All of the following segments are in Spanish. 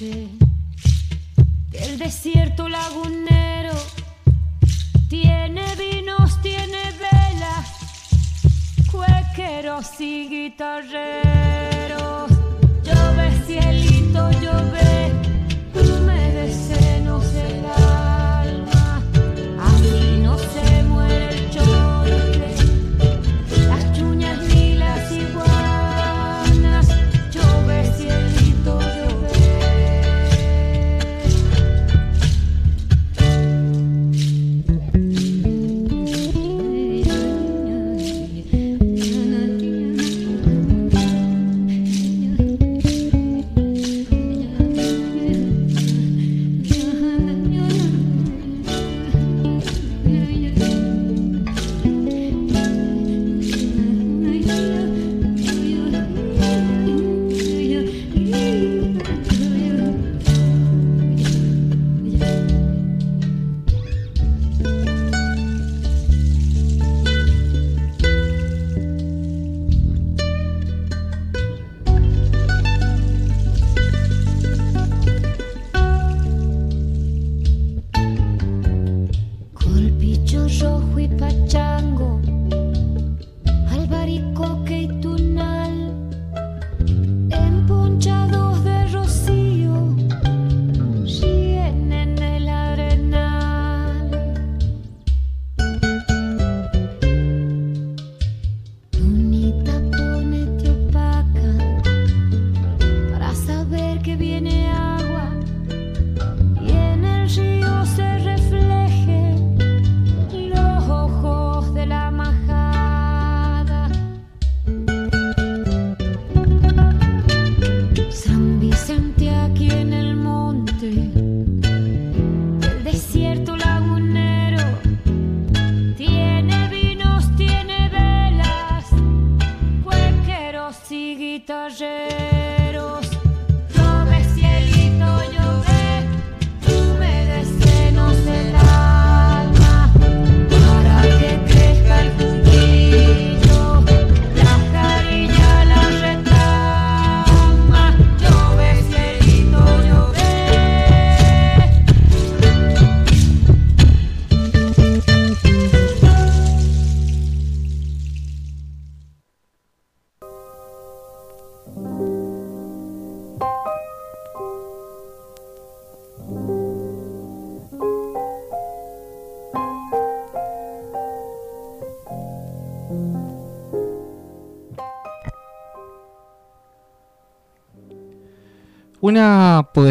monte, del desierto lagunero, tiene vinos, tiene velas cuequeros y guitarreros. Llove cielito, llove, humedecenos el alma. Así no se muere el chorte,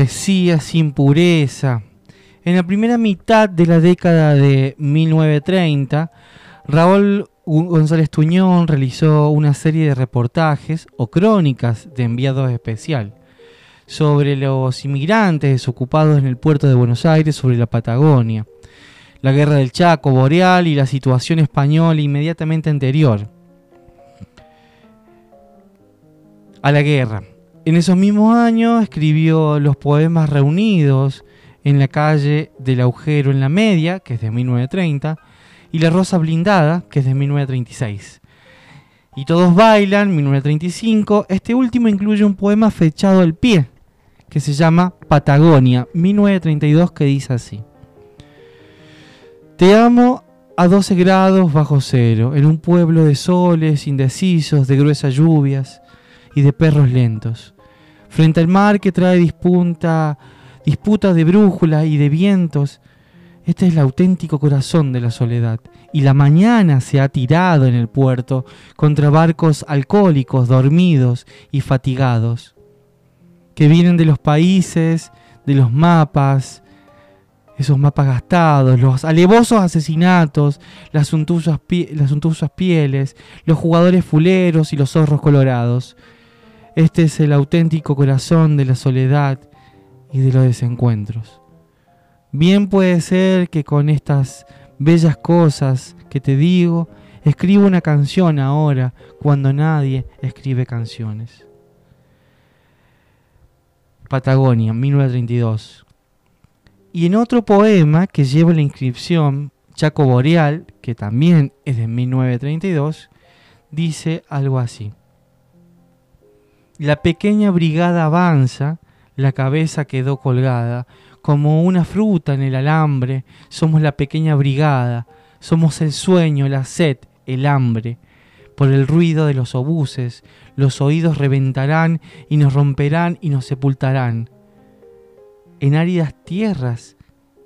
sin pureza. En la primera mitad de la década de 1930, Raúl González Tuñón realizó una serie de reportajes o crónicas de enviado especial sobre los inmigrantes desocupados en el puerto de Buenos Aires sobre la Patagonia, la guerra del Chaco boreal y la situación española inmediatamente anterior a la guerra. En esos mismos años escribió los poemas reunidos en la calle del agujero en la media, que es de 1930, y La Rosa Blindada, que es de 1936. Y Todos Bailan, 1935. Este último incluye un poema fechado al pie, que se llama Patagonia, 1932, que dice así. Te amo a 12 grados bajo cero, en un pueblo de soles indecisos, de gruesas lluvias y de perros lentos. Frente al mar que trae disputa de brújula y de vientos, este es el auténtico corazón de la soledad. Y la mañana se ha tirado en el puerto contra barcos alcohólicos, dormidos y fatigados, que vienen de los países, de los mapas, esos mapas gastados, los alevosos asesinatos, las suntuosas, las pieles, los jugadores fuleros y los zorros colorados. Este es el auténtico corazón de la soledad y de los desencuentros. Bien puede ser que con estas bellas cosas que te digo, escribo una canción ahora cuando nadie escribe canciones. Patagonia, 1932. Y en otro poema que lleva la inscripción Chaco Boreal, que también es de 1932, dice algo así. La pequeña brigada avanza, la cabeza quedó colgada, como una fruta en el alambre, somos la pequeña brigada, somos el sueño, la sed, el hambre. Por el ruido de los obuses, los oídos reventarán y nos romperán y nos sepultarán en áridas tierras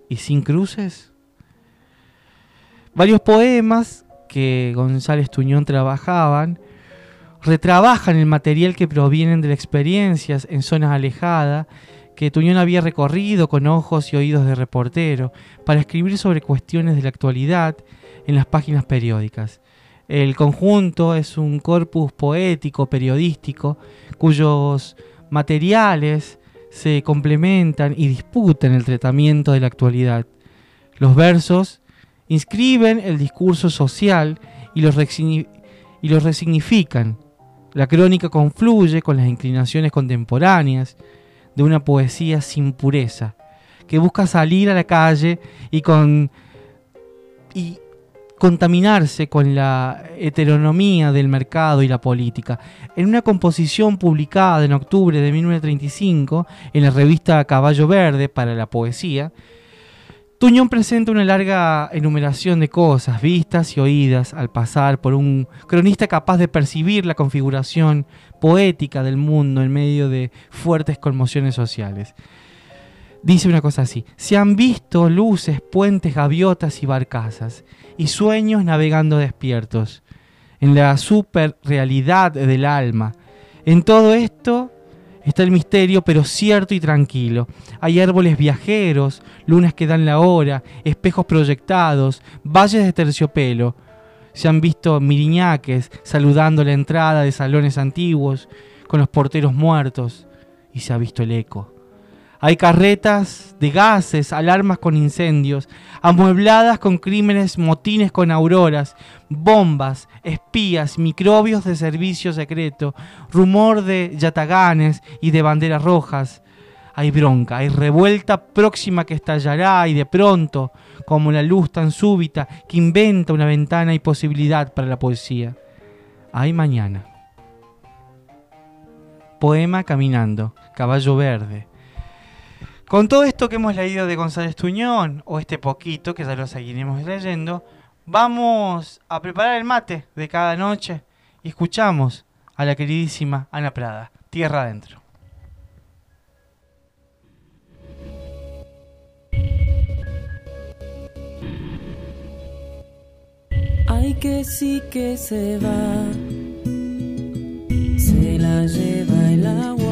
y sin cruces? Varios poemas que González Tuñón trabajaban retrabajan el material que provienen de las experiencias en zonas alejadas que Tuñón había recorrido con ojos y oídos de reportero para escribir sobre cuestiones de la actualidad en las páginas periódicas. El conjunto es un corpus poético, periodístico, cuyos materiales se complementan y disputan el tratamiento de la actualidad. Los versos inscriben el discurso social y los, y los resignifican. La crónica confluye con las inclinaciones contemporáneas de una poesía sin pureza, que busca salir a la calle y con y contaminarse con la heteronomía del mercado y la política. En una composición publicada en octubre de 1935 en la revista Caballo Verde para la poesía, Tuñón presenta una larga enumeración de cosas vistas y oídas al pasar por un cronista capaz de percibir la configuración poética del mundo en medio de fuertes conmociones sociales. Dice una cosa así, se han visto luces, puentes, gaviotas y barcazas, y sueños navegando despiertos, en la superrealidad del alma. En todo esto está el misterio, pero cierto y tranquilo. Hay árboles viajeros, lunas que dan la hora, espejos proyectados, valles de terciopelo. Se han visto miriñaques saludando la entrada de salones antiguos, con los porteros muertos, y se ha visto el eco hay carretas de gases, alarmas con incendios, amuebladas con crímenes, motines con auroras, bombas, espías, microbios de servicio secreto, rumor de yataganes y de banderas rojas. Hay bronca, hay revuelta próxima que estallará y de pronto, como la luz tan súbita que inventa una ventana y posibilidad para la poesía. Hay mañana. Poema Caminando, Caballo Verde, con todo esto que hemos leído de González Tuñón, o este poquito que ya lo seguiremos leyendo, vamos a preparar el mate de cada noche y escuchamos a la queridísima Ana Prada, Tierra Adentro. Ay que sí que se va, se la lleva el agua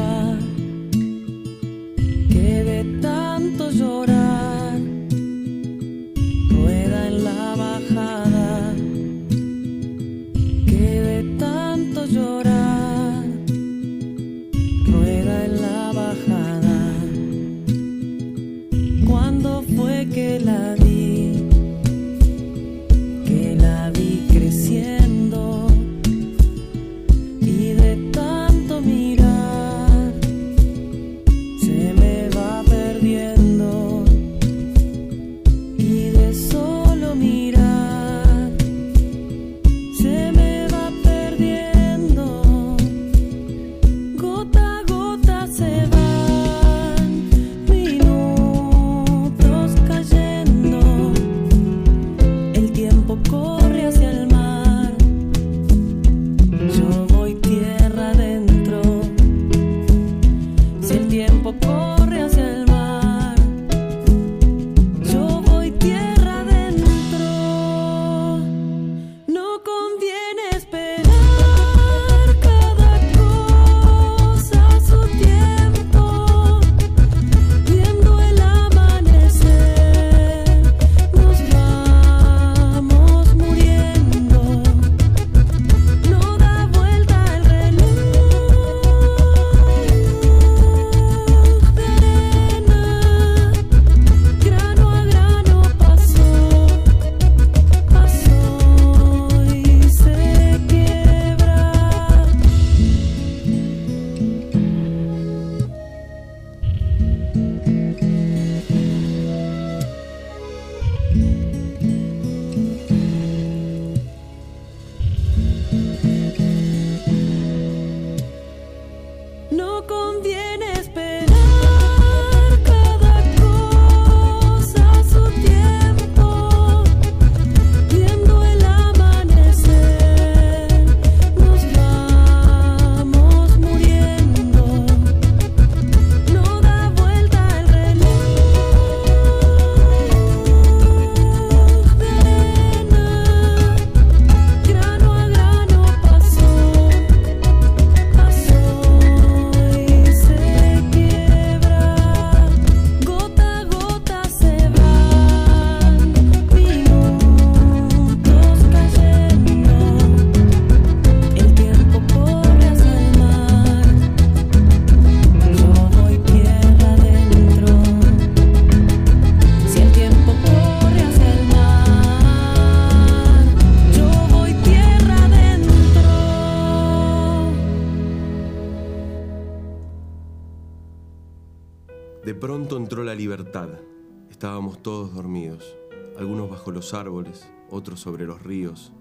árboles, otros sobre los ríos,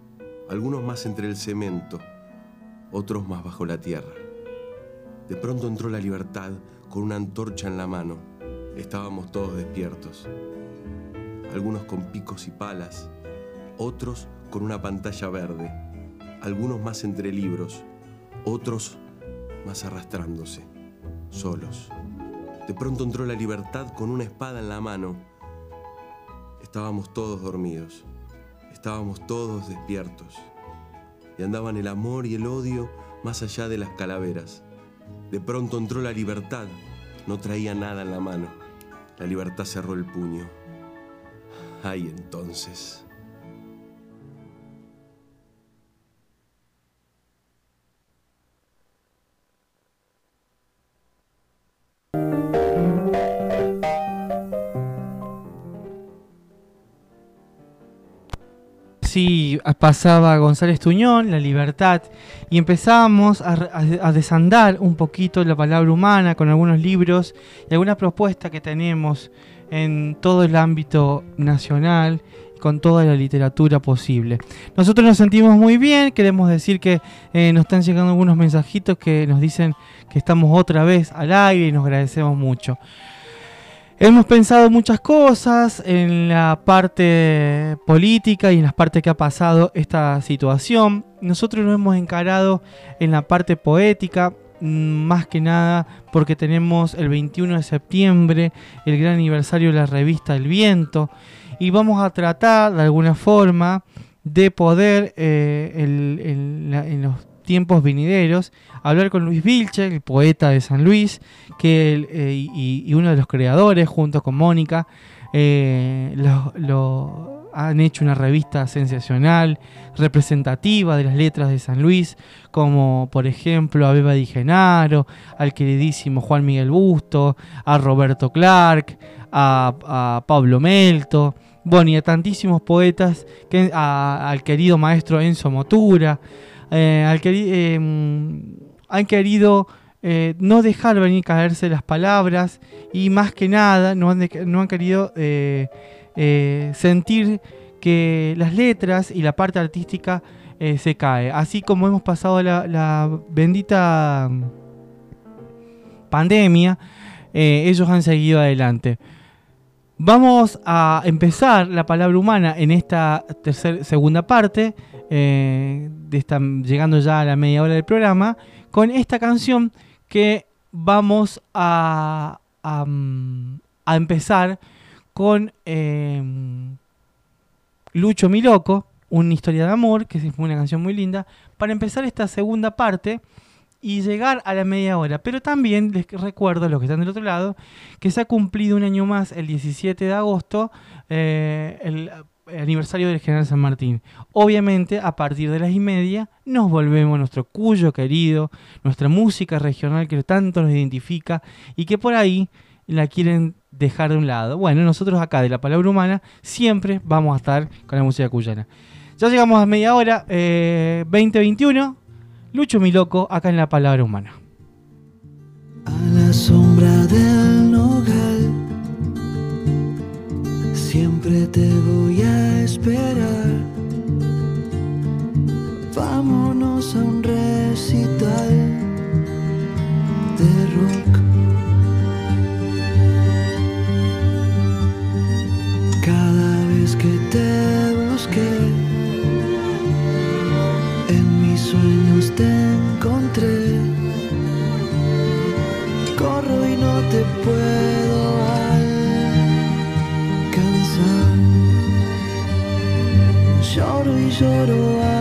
algunos más entre el cemento, otros más bajo la tierra. De pronto entró la libertad con una antorcha en la mano. Estábamos todos despiertos, algunos con picos y palas, otros con una pantalla verde, algunos más entre libros, otros más arrastrándose, solos. De pronto entró la libertad con una espada en la mano. Estábamos todos dormidos, estábamos todos despiertos. Y andaban el amor y el odio más allá de las calaveras. De pronto entró la libertad, no traía nada en la mano. La libertad cerró el puño. Ay, entonces. Sí, pasaba González Tuñón, La Libertad, y empezábamos a, desandar un poquito la palabra humana con algunos libros y algunas propuestas que tenemos en todo el ámbito nacional con toda la literatura posible. Nosotros nos sentimos muy bien, queremos decir que eh, nos están llegando algunos mensajitos que nos dicen que estamos otra vez al aire y nos agradecemos mucho. Hemos pensado muchas cosas en la parte política y en las partes que ha pasado esta situación. Nosotros nos hemos encarado en la parte poética, mm, más que nada porque tenemos el 21 de septiembre el gran aniversario de la revista El Viento y vamos a tratar de alguna forma de poder eh, en los tiempos venideros hablar con Luis Vilche, el poeta de San Luis, que eh, y, uno de los creadores, junto con Mónica, eh, han hecho una revista sensacional, representativa de las letras de San Luis, como por ejemplo a Beba Di Genaro, al queridísimo Juan Miguel Busto, a Roberto Clark, a, Pablo Melto, bueno, y a tantísimos poetas, que, al querido maestro Enzo Motura, eh, em, han querido eh, no dejar venir caerse las palabras y más que nada no han, querido eh, sentir que las letras y la parte artística se cae. Así como hemos pasado la, bendita pandemia, ellos han seguido adelante. Vamos a empezar la palabra humana en esta tercera segunda parte, de llegando ya a la media hora del programa, con esta canción que vamos a, a, empezar con em, Lucho Mi Loco, una historia de amor, que es una canción muy linda, para empezar esta segunda parte y llegar a la media hora. Pero también les recuerdo a los que están del otro lado que se ha cumplido un año más, el 17 de agosto, eh, el aniversario del General San Martín. Obviamente, a partir de las y media, nos volvemos a nuestro cuyo querido, nuestra música regional que tanto nos identifica y que por ahí la quieren dejar de un lado. Bueno, nosotros acá de la palabra humana siempre vamos a estar con la música cuyana. Ya llegamos a media hora, 2021. Eh, Lucho mi loco acá en la palabra humana. A la sombra del nogal Siempre te voy esperar. Vámonos a un recital de rock. Cada vez que te busqué, en mis sueños te Lloro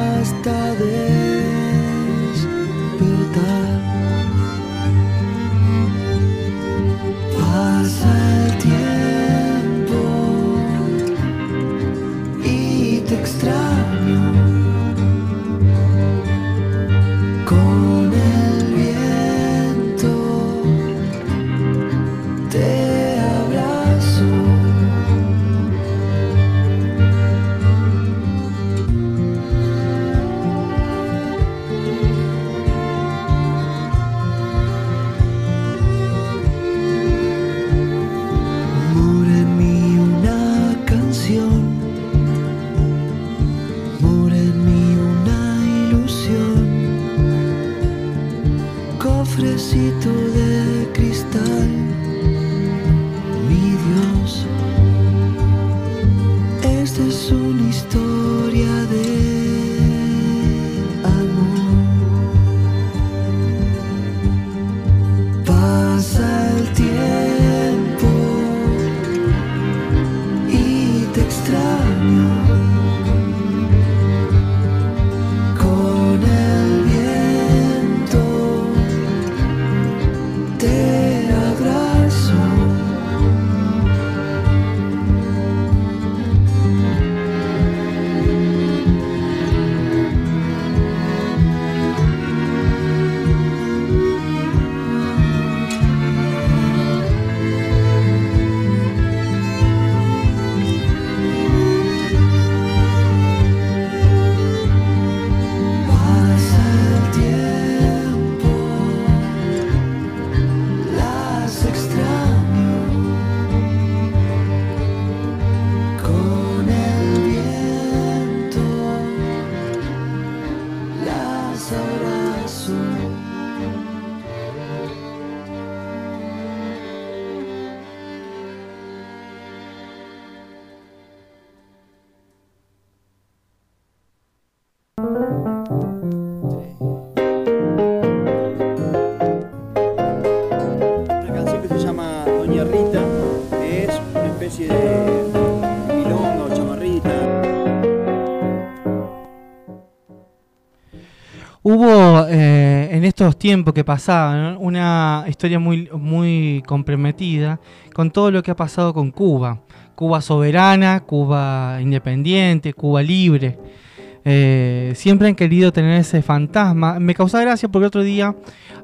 tiempos que pasaban, una historia muy, muy comprometida con todo lo que ha pasado con Cuba. Cuba soberana, Cuba independiente, Cuba libre. Eh, siempre han querido tener ese fantasma. Me causa gracia porque otro día,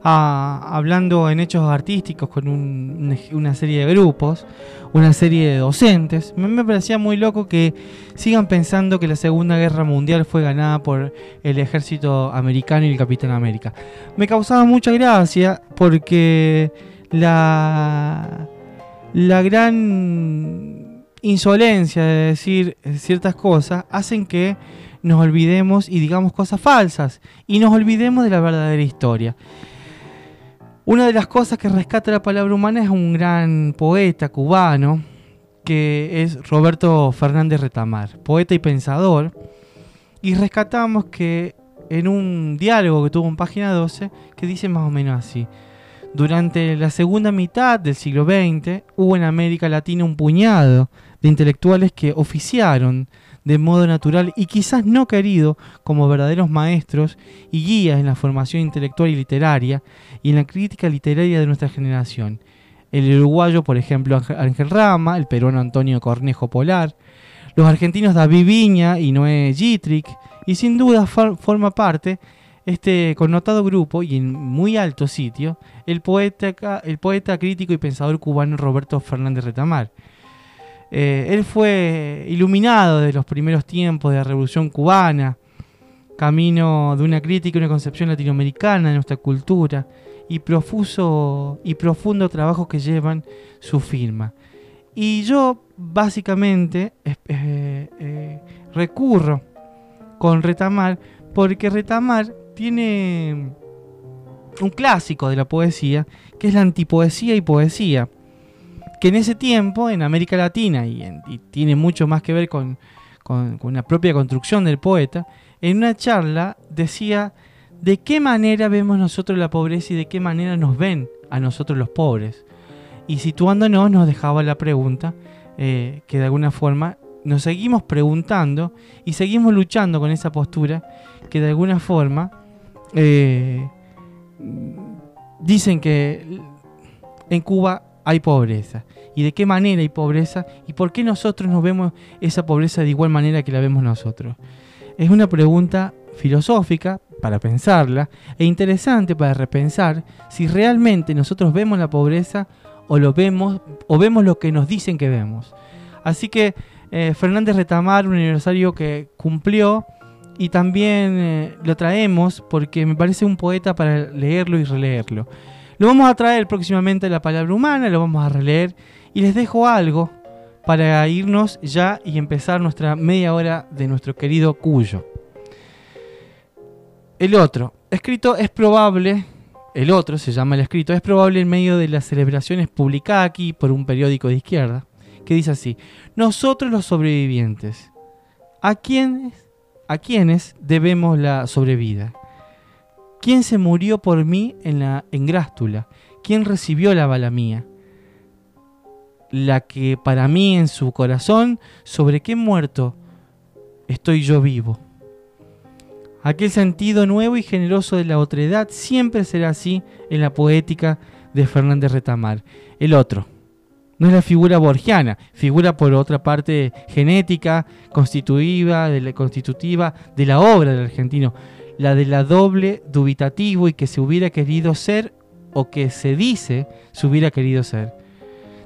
ah, hablando en hechos artísticos con una serie de grupos, una serie de docentes, me, parecía muy loco que sigan pensando que la Segunda Guerra Mundial fue ganada por el ejército americano y el Capitán América. Me causaba mucha gracia porque la, la gran insolencia de decir ciertas cosas hacen que nos olvidemos y digamos cosas falsas y nos olvidemos de la verdadera historia. Una de las cosas que rescata la palabra humana es un gran poeta cubano que es Roberto Fernández Retamar, poeta y pensador. Y rescatamos que en un diálogo que tuvo en página 12, que dice más o menos así. Durante la segunda mitad del siglo XX hubo en América Latina un puñado de intelectuales que oficiaron de modo natural y quizás no querido como verdaderos maestros y guías en la formación intelectual y literaria y en la crítica literaria de nuestra generación. El uruguayo, por ejemplo, Ángel Rama, el peruano Antonio Cornejo Polar, los argentinos David Viña y Noé Gitrick, y sin duda forma parte este connotado grupo y en muy alto sitio el poeta, el poeta crítico y pensador cubano Roberto Fernández Retamar eh, él fue iluminado de los primeros tiempos de la Revolución Cubana, camino de una crítica y una concepción latinoamericana de nuestra cultura y profuso y profundo trabajo que llevan su firma. Y yo básicamente eh, eh, recurro con Retamar porque Retamar tiene un clásico de la poesía que es la antipoesía y poesía que en ese tiempo, en América Latina, y, tiene mucho más que ver con, con, la propia construcción del poeta, en una charla decía de qué manera vemos nosotros la pobreza y de qué manera nos ven a nosotros los pobres. Y situándonos nos dejaba la pregunta eh, que de alguna forma nos seguimos preguntando y seguimos luchando con esa postura que de alguna forma eh, dicen que en Cuba hay pobreza y de qué manera hay pobreza y por qué nosotros nos vemos esa pobreza de igual manera que la vemos nosotros. Es una pregunta filosófica para pensarla e interesante para repensar si realmente nosotros vemos la pobreza o lo vemos o vemos lo que nos dicen que vemos. Así que eh, Fernández Retamar, un aniversario que cumplió y también eh, lo traemos porque me parece un poeta para leerlo y releerlo. Lo vamos a traer próximamente la palabra humana, lo vamos a releer y les dejo algo para irnos ya y empezar nuestra media hora de nuestro querido Cuyo. El otro, escrito es probable, el otro se llama el escrito, es probable en medio de las celebraciones publicadas aquí por un periódico de izquierda, que dice así, nosotros los sobrevivientes, ¿a quiénes, a quiénes debemos la sobrevida? ¿Quién se murió por mí en la engrástula? ¿Quién recibió la bala mía? la que para mí en su corazón, sobre qué muerto estoy yo vivo. Aquel sentido nuevo y generoso de la otredad siempre será así en la poética de Fernández Retamar. El otro, no es la figura borgiana, figura por otra parte genética, constitutiva de la, constitutiva de la obra del argentino, la de la doble dubitativo y que se hubiera querido ser o que se dice se hubiera querido ser.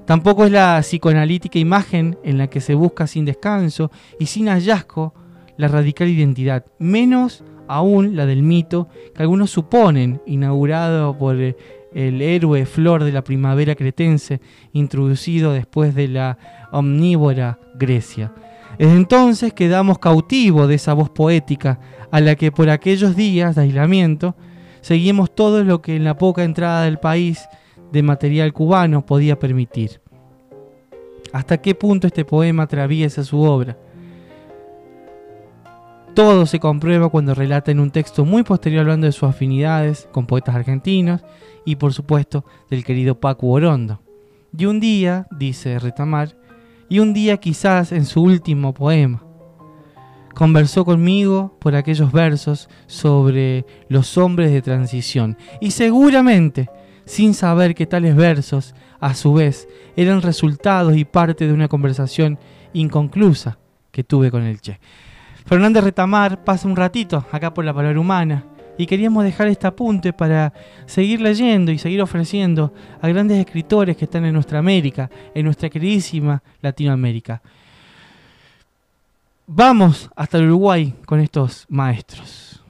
Tampoco es la psicoanalítica imagen en la que se busca sin descanso y sin hallazgo la radical identidad, menos aún la del mito que algunos suponen inaugurado por el héroe flor de la primavera cretense introducido después de la omnívora Grecia. Desde entonces quedamos cautivos de esa voz poética a la que por aquellos días de aislamiento seguimos todo lo que en la poca entrada del país de material cubano podía permitir. ¿Hasta qué punto este poema atraviesa su obra? Todo se comprueba cuando relata en un texto muy posterior hablando de sus afinidades con poetas argentinos y por supuesto del querido Paco Orondo. Y un día, dice Retamar, y un día quizás en su último poema, conversó conmigo por aquellos versos sobre los hombres de transición. Y seguramente, sin saber que tales versos, a su vez, eran resultados y parte de una conversación inconclusa que tuve con el Che. Fernández Retamar pasa un ratito acá por la palabra humana y queríamos dejar este apunte para seguir leyendo y seguir ofreciendo a grandes escritores que están en nuestra América, en nuestra queridísima Latinoamérica. Vamos hasta el Uruguay con estos maestros.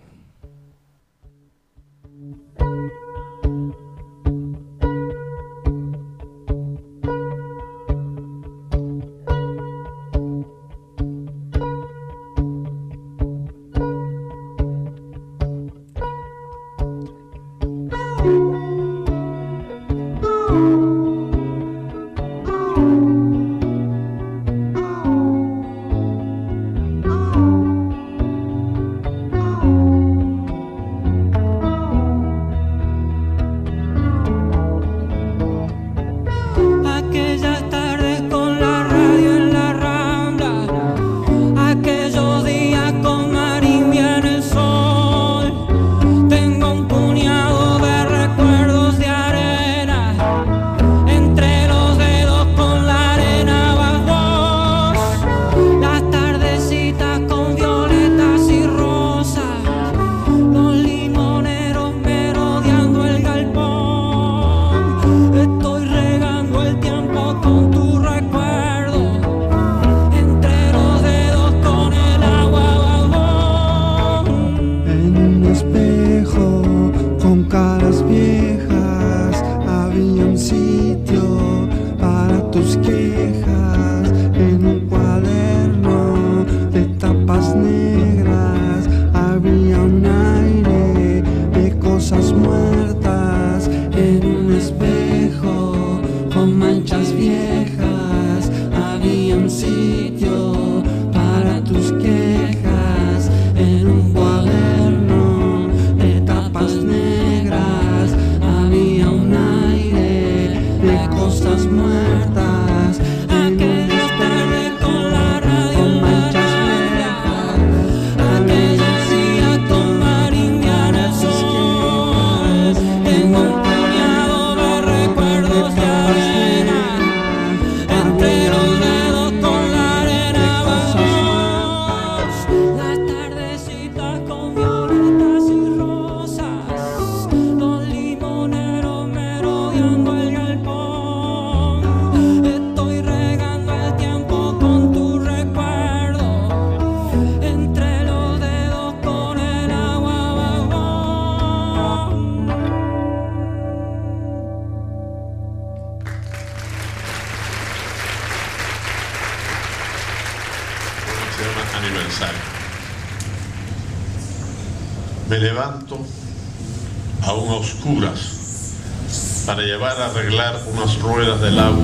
arreglar unas ruedas del auto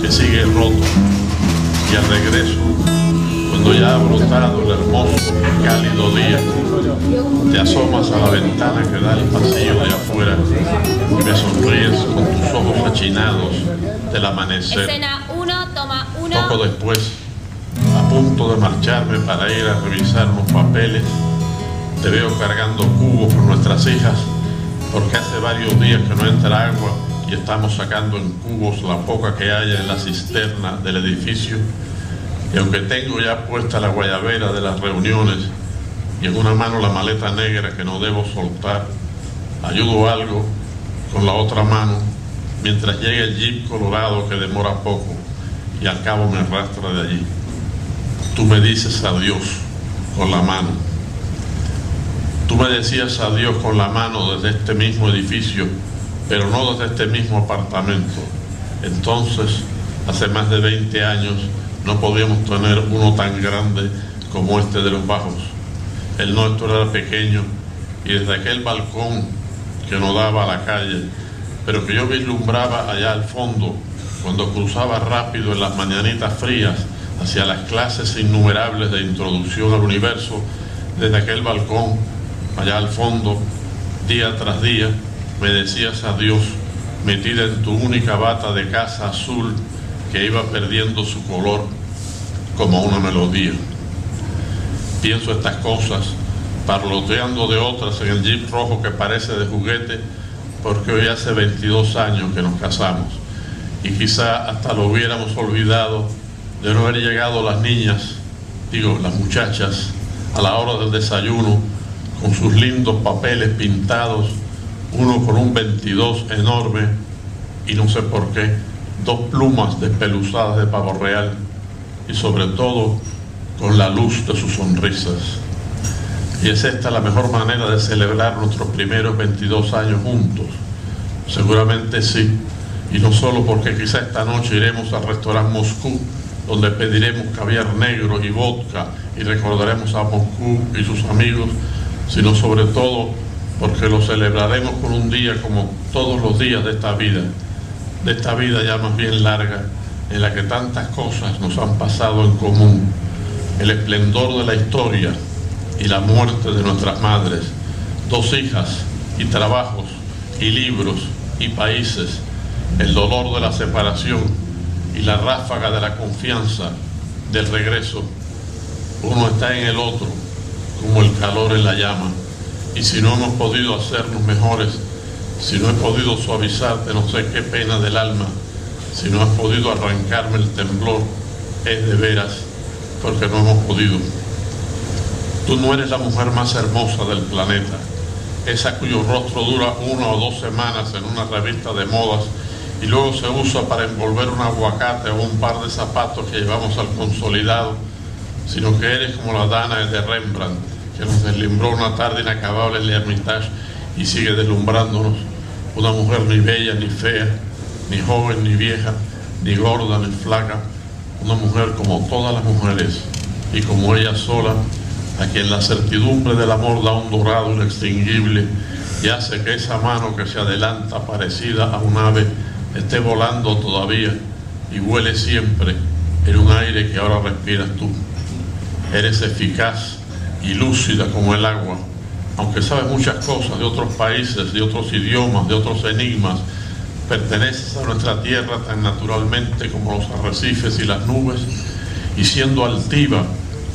que sigue roto. Y al regreso, cuando ya ha brotado el hermoso cálido día, te asomas a la ventana que da el pasillo de afuera y me sonríes con tus ojos achinados del amanecer. Escena 1, toma 1. Poco después, a punto de marcharme para ir a revisar los papeles, te veo cargando cubos por nuestras hijas porque hace varios días que no entra agua estamos sacando en cubos la poca que haya en la cisterna del edificio y aunque tengo ya puesta la guayabera de las reuniones y en una mano la maleta negra que no debo soltar, ayudo algo con la otra mano mientras llega el jeep colorado que demora poco y al cabo me arrastra de allí. Tú me dices adiós con la mano. Tú me decías adiós con la mano desde este mismo edificio pero no desde este mismo apartamento. Entonces, hace más de 20 años, no podíamos tener uno tan grande como este de los bajos. El nuestro era pequeño y desde aquel balcón que no daba a la calle, pero que yo vislumbraba allá al fondo, cuando cruzaba rápido en las mañanitas frías hacia las clases innumerables de introducción al universo, desde aquel balcón, allá al fondo, día tras día, me decías adiós metida en tu única bata de casa azul que iba perdiendo su color como una melodía. pienso estas cosas, parloteando de otras en el jeep rojo que parece de juguete, porque hoy hace 22 años que nos casamos y quizá hasta lo hubiéramos olvidado de no haber llegado las niñas, digo, las muchachas, a la hora del desayuno con sus lindos papeles pintados, uno con un 22 enorme y no sé por qué, dos plumas despeluzadas de pavo real y sobre todo con la luz de sus sonrisas. Y es esta la mejor manera de celebrar nuestros primeros 22 años juntos. Seguramente sí, y no solo porque quizá esta noche iremos al restaurante Moscú, donde pediremos caviar negro y vodka y recordaremos a Moscú y sus amigos, sino sobre todo porque lo celebraremos con un día como todos los días de esta vida, de esta vida ya más bien larga, en la que tantas cosas nos han pasado en común, el esplendor de la historia y la muerte de nuestras madres, dos hijas y trabajos y libros y países, el dolor de la separación y la ráfaga de la confianza del regreso. Uno está en el otro como el calor en la llama. Y si no hemos podido hacernos mejores, si no he podido suavizarte no sé qué pena del alma, si no has podido arrancarme el temblor, es de veras porque no hemos podido. Tú no eres la mujer más hermosa del planeta, esa cuyo rostro dura una o dos semanas en una revista de modas y luego se usa para envolver un aguacate o un par de zapatos que llevamos al consolidado, sino que eres como la Dana de Rembrandt, que nos deslumbró una tarde inacabable en el Hermitage y sigue deslumbrándonos. Una mujer ni bella ni fea, ni joven ni vieja, ni gorda ni flaca, una mujer como todas las mujeres y como ella sola, a quien la certidumbre del amor da un dorado inextinguible y hace que esa mano que se adelanta parecida a un ave esté volando todavía y huele siempre en un aire que ahora respiras tú. Eres eficaz y lúcida como el agua, aunque sabes muchas cosas de otros países, de otros idiomas, de otros enigmas, perteneces a nuestra tierra tan naturalmente como los arrecifes y las nubes, y siendo altiva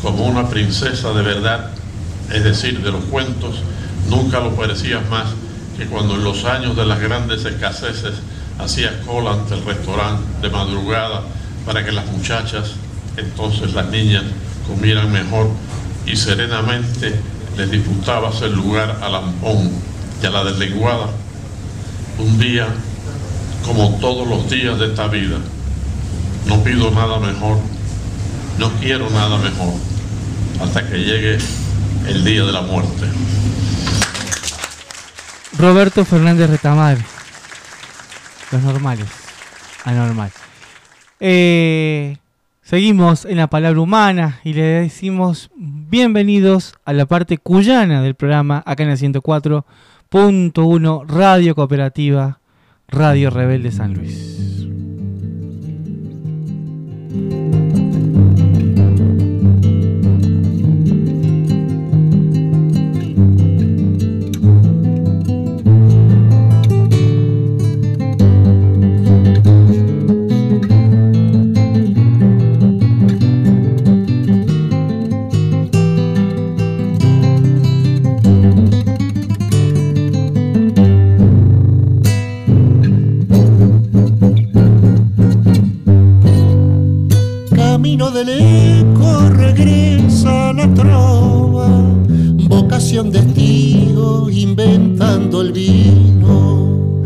como una princesa de verdad, es decir, de los cuentos, nunca lo parecías más que cuando en los años de las grandes escaseces hacías cola ante el restaurante de madrugada para que las muchachas, entonces las niñas, comieran mejor y serenamente les disputabas el lugar al lampón y a la deslenguada. Un día, como todos los días de esta vida, no pido nada mejor, no quiero nada mejor, hasta que llegue el día de la muerte. Roberto Fernández Retamar. Los normales. Anormal. Eh, seguimos en la palabra humana y le decimos bienvenidos a la parte cuyana del programa, acá en el 104.1 Radio Cooperativa, Radio Rebelde San Luis. Del eco regresa la trova, vocación de testigo inventando el vino.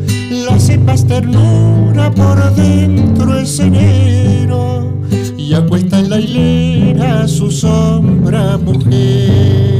La cepas ternura por dentro es enero y acuesta en la hilera su sombra mujer.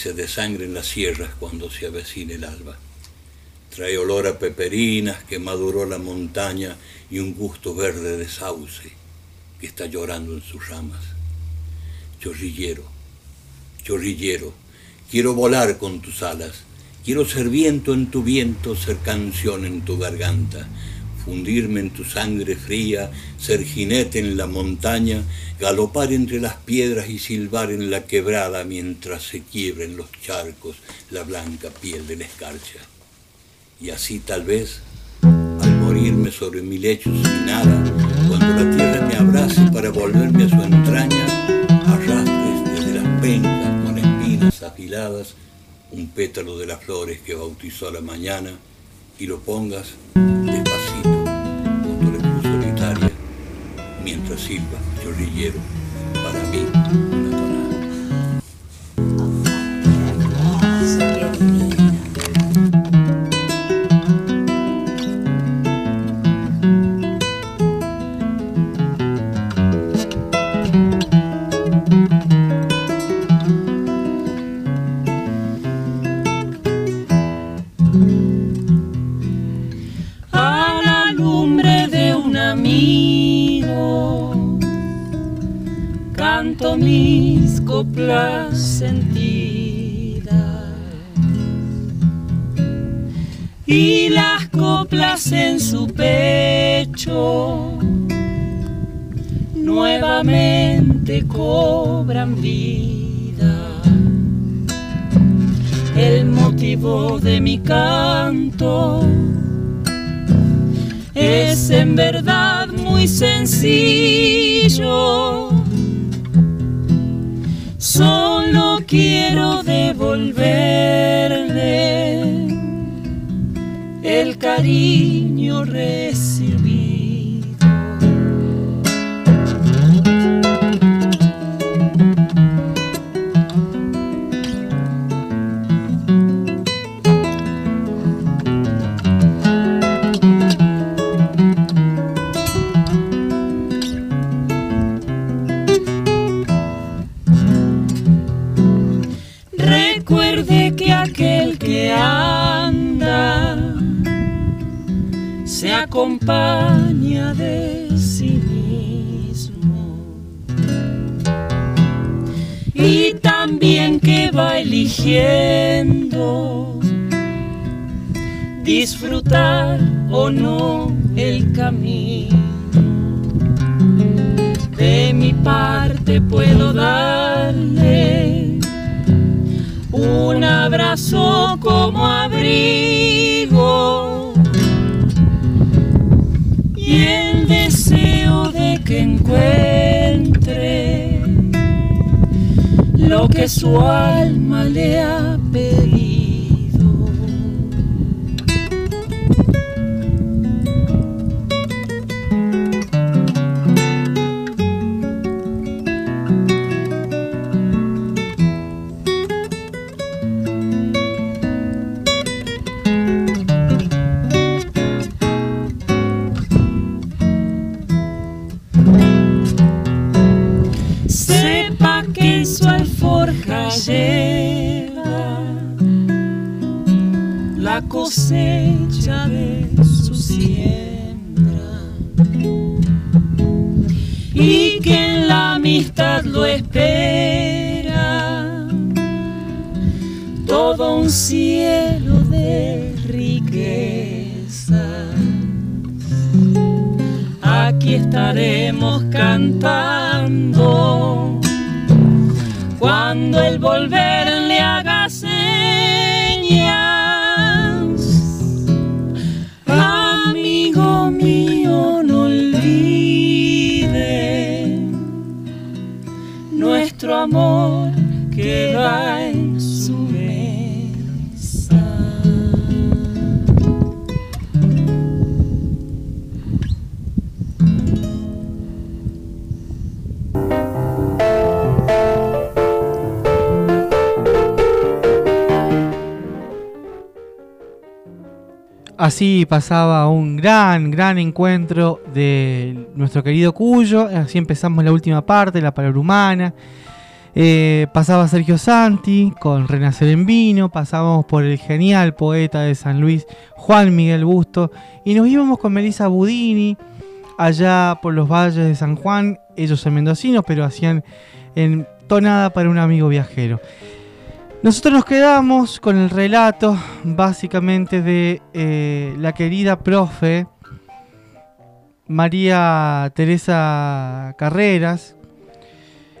Se desangren las sierras cuando se avecina el alba. Trae olor a peperinas que maduró la montaña y un gusto verde de sauce que está llorando en sus ramas. Chorrillero, chorrillero, quiero volar con tus alas, quiero ser viento en tu viento, ser canción en tu garganta, fundirme en tu sangre fría, ser jinete en la montaña, galopar entre las piedras y silbar en la quebrada mientras se quiebren los charcos la blanca piel de la escarcha. Y así tal vez, al morirme sobre mi lecho sin nada, cuando la tierra me abrace para volverme a su entraña, arrastres desde las pencas con espinas afiladas un pétalo de las flores que bautizó la mañana y lo pongas silba chorrillero para mí Solo quiero devolverle el cariño recibido. Acompaña de sí mismo y también que va eligiendo disfrutar o no el camino. De mi parte puedo darle un abrazo como abrigo encuentre lo que su alma le ha Así pasaba un gran, gran encuentro de nuestro querido Cuyo. Así empezamos la última parte, la palabra humana. Eh, pasaba Sergio Santi con Renacer en Vino. Pasábamos por el genial poeta de San Luis, Juan Miguel Busto. Y nos íbamos con Melissa Budini allá por los valles de San Juan. Ellos son mendocinos, pero hacían en tonada para un amigo viajero. Nosotros nos quedamos con el relato básicamente de eh, la querida profe María Teresa Carreras.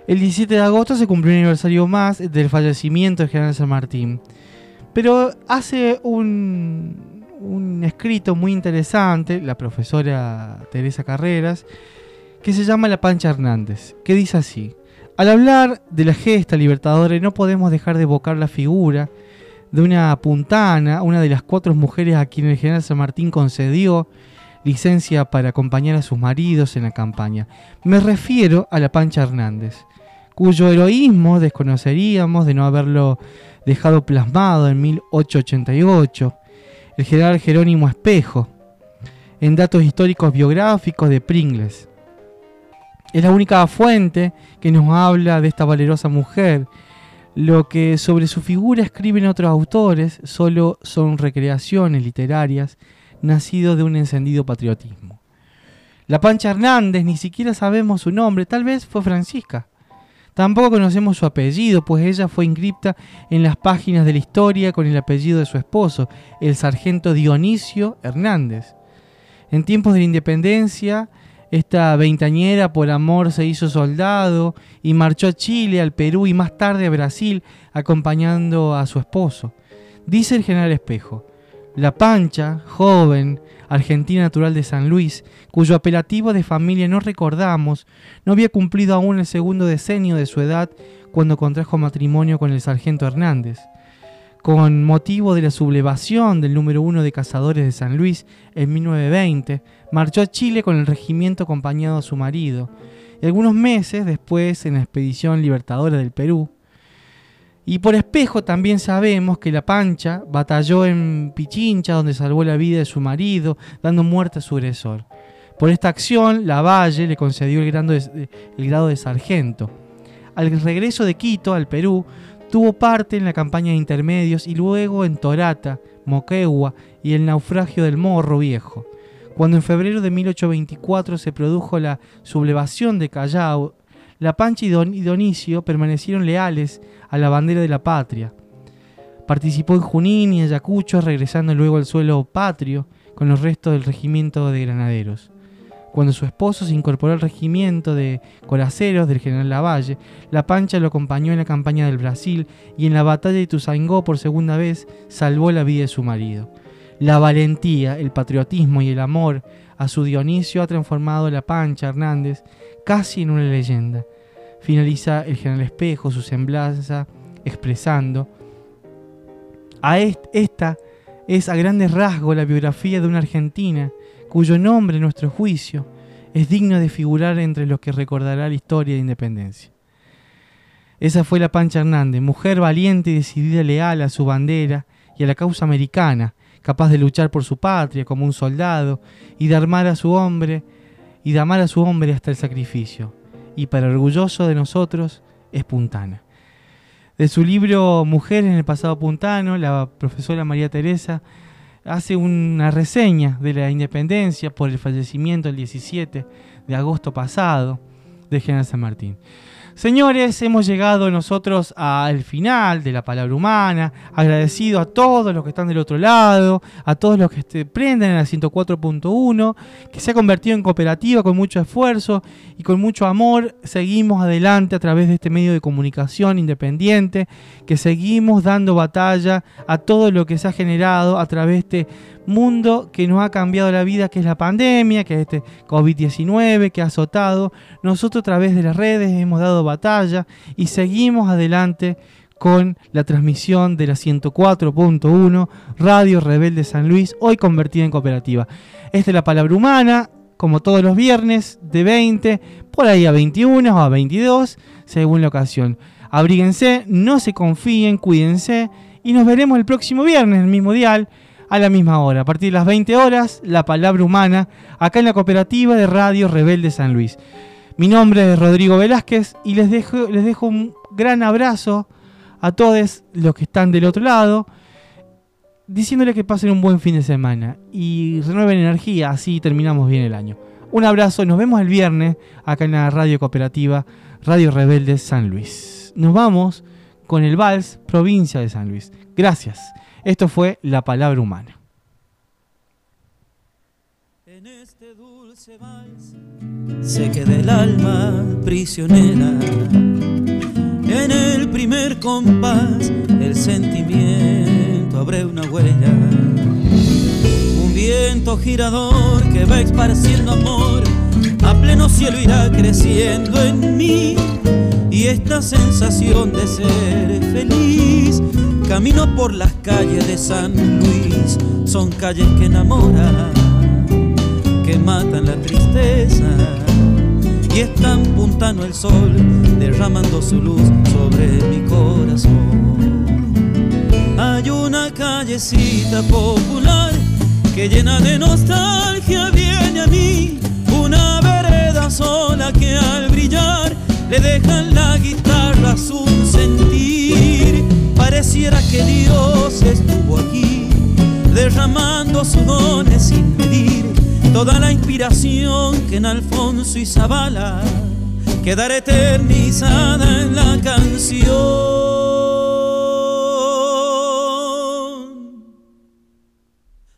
El 17 de agosto se cumplió un aniversario más del fallecimiento del general San Martín. Pero hace un, un escrito muy interesante, la profesora Teresa Carreras, que se llama La Pancha Hernández, que dice así. Al hablar de la gesta libertadora no podemos dejar de evocar la figura de una puntana, una de las cuatro mujeres a quienes el general San Martín concedió licencia para acompañar a sus maridos en la campaña. Me refiero a la Pancha Hernández, cuyo heroísmo desconoceríamos de no haberlo dejado plasmado en 1888, el general Jerónimo Espejo, en datos históricos biográficos de Pringles. Es la única fuente que nos habla de esta valerosa mujer. Lo que sobre su figura escriben otros autores solo son recreaciones literarias nacidos de un encendido patriotismo. La Pancha Hernández ni siquiera sabemos su nombre, tal vez fue Francisca. Tampoco conocemos su apellido, pues ella fue inscripta en las páginas de la historia con el apellido de su esposo, el sargento Dionisio Hernández. En tiempos de la independencia, esta veintañera por amor se hizo soldado y marchó a Chile, al Perú y más tarde a Brasil acompañando a su esposo. Dice el general Espejo, la Pancha, joven, argentina natural de San Luis, cuyo apelativo de familia no recordamos, no había cumplido aún el segundo decenio de su edad cuando contrajo matrimonio con el sargento Hernández con motivo de la sublevación del número uno de cazadores de San Luis en 1920, marchó a Chile con el regimiento acompañado a su marido, y algunos meses después en la expedición libertadora del Perú. Y por espejo también sabemos que la Pancha batalló en Pichincha, donde salvó la vida de su marido, dando muerte a su agresor. Por esta acción, Lavalle le concedió el grado de, el grado de sargento. Al regreso de Quito al Perú, Tuvo parte en la campaña de intermedios y luego en Torata, Moquegua y el naufragio del Morro Viejo. Cuando en febrero de 1824 se produjo la sublevación de Callao, La Pancha y Donicio permanecieron leales a la bandera de la patria. Participó en Junín y Ayacucho, regresando luego al suelo patrio con los restos del regimiento de granaderos. Cuando su esposo se incorporó al regimiento de coraceros del general Lavalle, La Pancha lo acompañó en la campaña del Brasil y en la batalla de Tuzangó por segunda vez salvó la vida de su marido. La valentía, el patriotismo y el amor a su Dionisio ha transformado a La Pancha Hernández casi en una leyenda. Finaliza el general Espejo su semblanza expresando a esta es a grandes rasgos la biografía de una argentina cuyo nombre, en nuestro juicio, es digno de figurar entre los que recordará la historia de independencia. Esa fue la Pancha Hernández, mujer valiente y decidida leal a su bandera y a la causa americana, capaz de luchar por su patria como un soldado y de armar a su hombre y de amar a su hombre hasta el sacrificio. Y para orgulloso de nosotros, es puntana. De su libro Mujeres en el pasado puntano, la profesora María Teresa hace una reseña de la independencia por el fallecimiento el 17 de agosto pasado de General San Martín. Señores, hemos llegado nosotros al final de la palabra humana, agradecido a todos los que están del otro lado, a todos los que se prenden en la 104.1, que se ha convertido en cooperativa con mucho esfuerzo y con mucho amor. Seguimos adelante a través de este medio de comunicación independiente, que seguimos dando batalla a todo lo que se ha generado a través de este mundo que nos ha cambiado la vida, que es la pandemia, que es este COVID-19 que ha azotado. Nosotros a través de las redes hemos dado batalla y seguimos adelante con la transmisión de la 104.1 Radio Rebelde San Luis, hoy convertida en cooperativa. Esta es la palabra humana, como todos los viernes, de 20, por ahí a 21 o a 22, según la ocasión. Abríguense, no se confíen, cuídense y nos veremos el próximo viernes, el mismo dial a la misma hora. A partir de las 20 horas, La Palabra Humana, acá en la cooperativa de Radio Rebelde San Luis. Mi nombre es Rodrigo Velázquez y les dejo, les dejo un gran abrazo a todos los que están del otro lado, diciéndoles que pasen un buen fin de semana y renueven energía, así terminamos bien el año. Un abrazo, nos vemos el viernes acá en la radio cooperativa Radio Rebelde San Luis. Nos vamos con el Vals, provincia de San Luis. Gracias. Esto fue la palabra humana. En este dulce vals se queda el alma prisionera. En el primer compás el sentimiento abre una huella. Un viento girador que va esparciendo amor a pleno cielo irá creciendo en mí y esta sensación de ser feliz Camino por las calles de San Luis, son calles que enamoran, que matan la tristeza. Y están puntando el sol, derramando su luz sobre mi corazón. Hay una callecita popular que llena de nostalgia viene a mí, una vereda sola que al brillar le dejan la guitarra su sentir Pareciera que Dios estuvo aquí, derramando sus dones sin medir. Toda la inspiración que en Alfonso y Zabala quedará eternizada en la canción.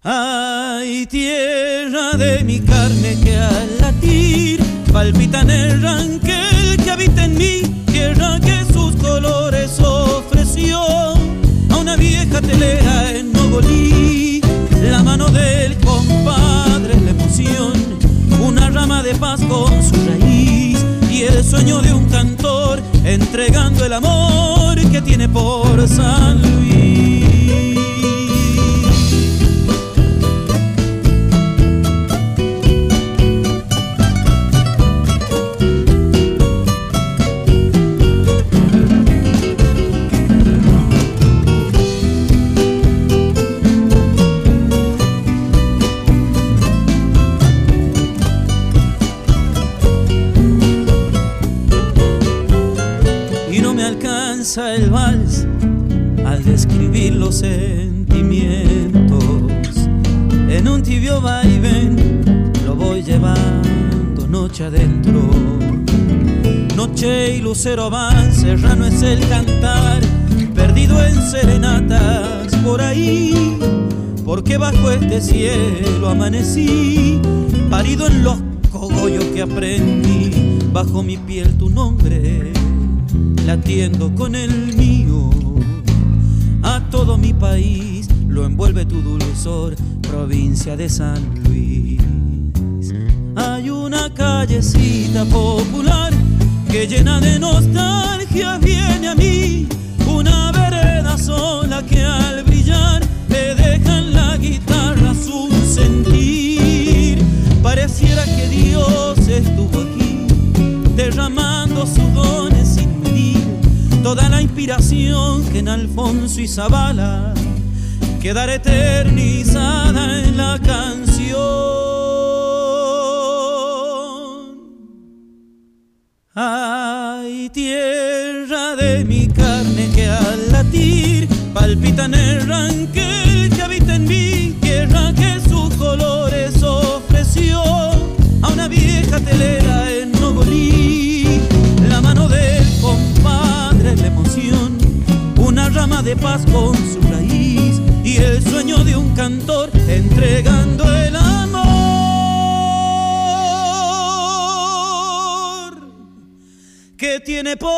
Ay, tierra de mi carne que al latir palpita en el ranquel que habita en mí, vieja telera en Nogolí. La mano del compadre la emoción, una rama de paz con su raíz y el sueño de un cantor entregando el amor que tiene por San Luis. Los sentimientos. En un tibio vaivén lo voy llevando noche adentro. Noche y lucero van, serrano es el cantar, perdido en serenatas por ahí, porque bajo este cielo amanecí, parido en los cogollos que aprendí, bajo mi piel tu nombre, latiendo con el mío, mi país lo envuelve tu dulzor, provincia de San Luis. Hay una callecita popular que llena de nostalgia viene a mí, inspiración que en Alfonso y Zabala quedará eternizada en la canción. Ay, tierra de mi carne que al latir palpita en el ranquel que habita en mí, tierra que sus colores ofreció a una vieja telera de paz con su raíz y el sueño de un cantor entregando el amor que tiene por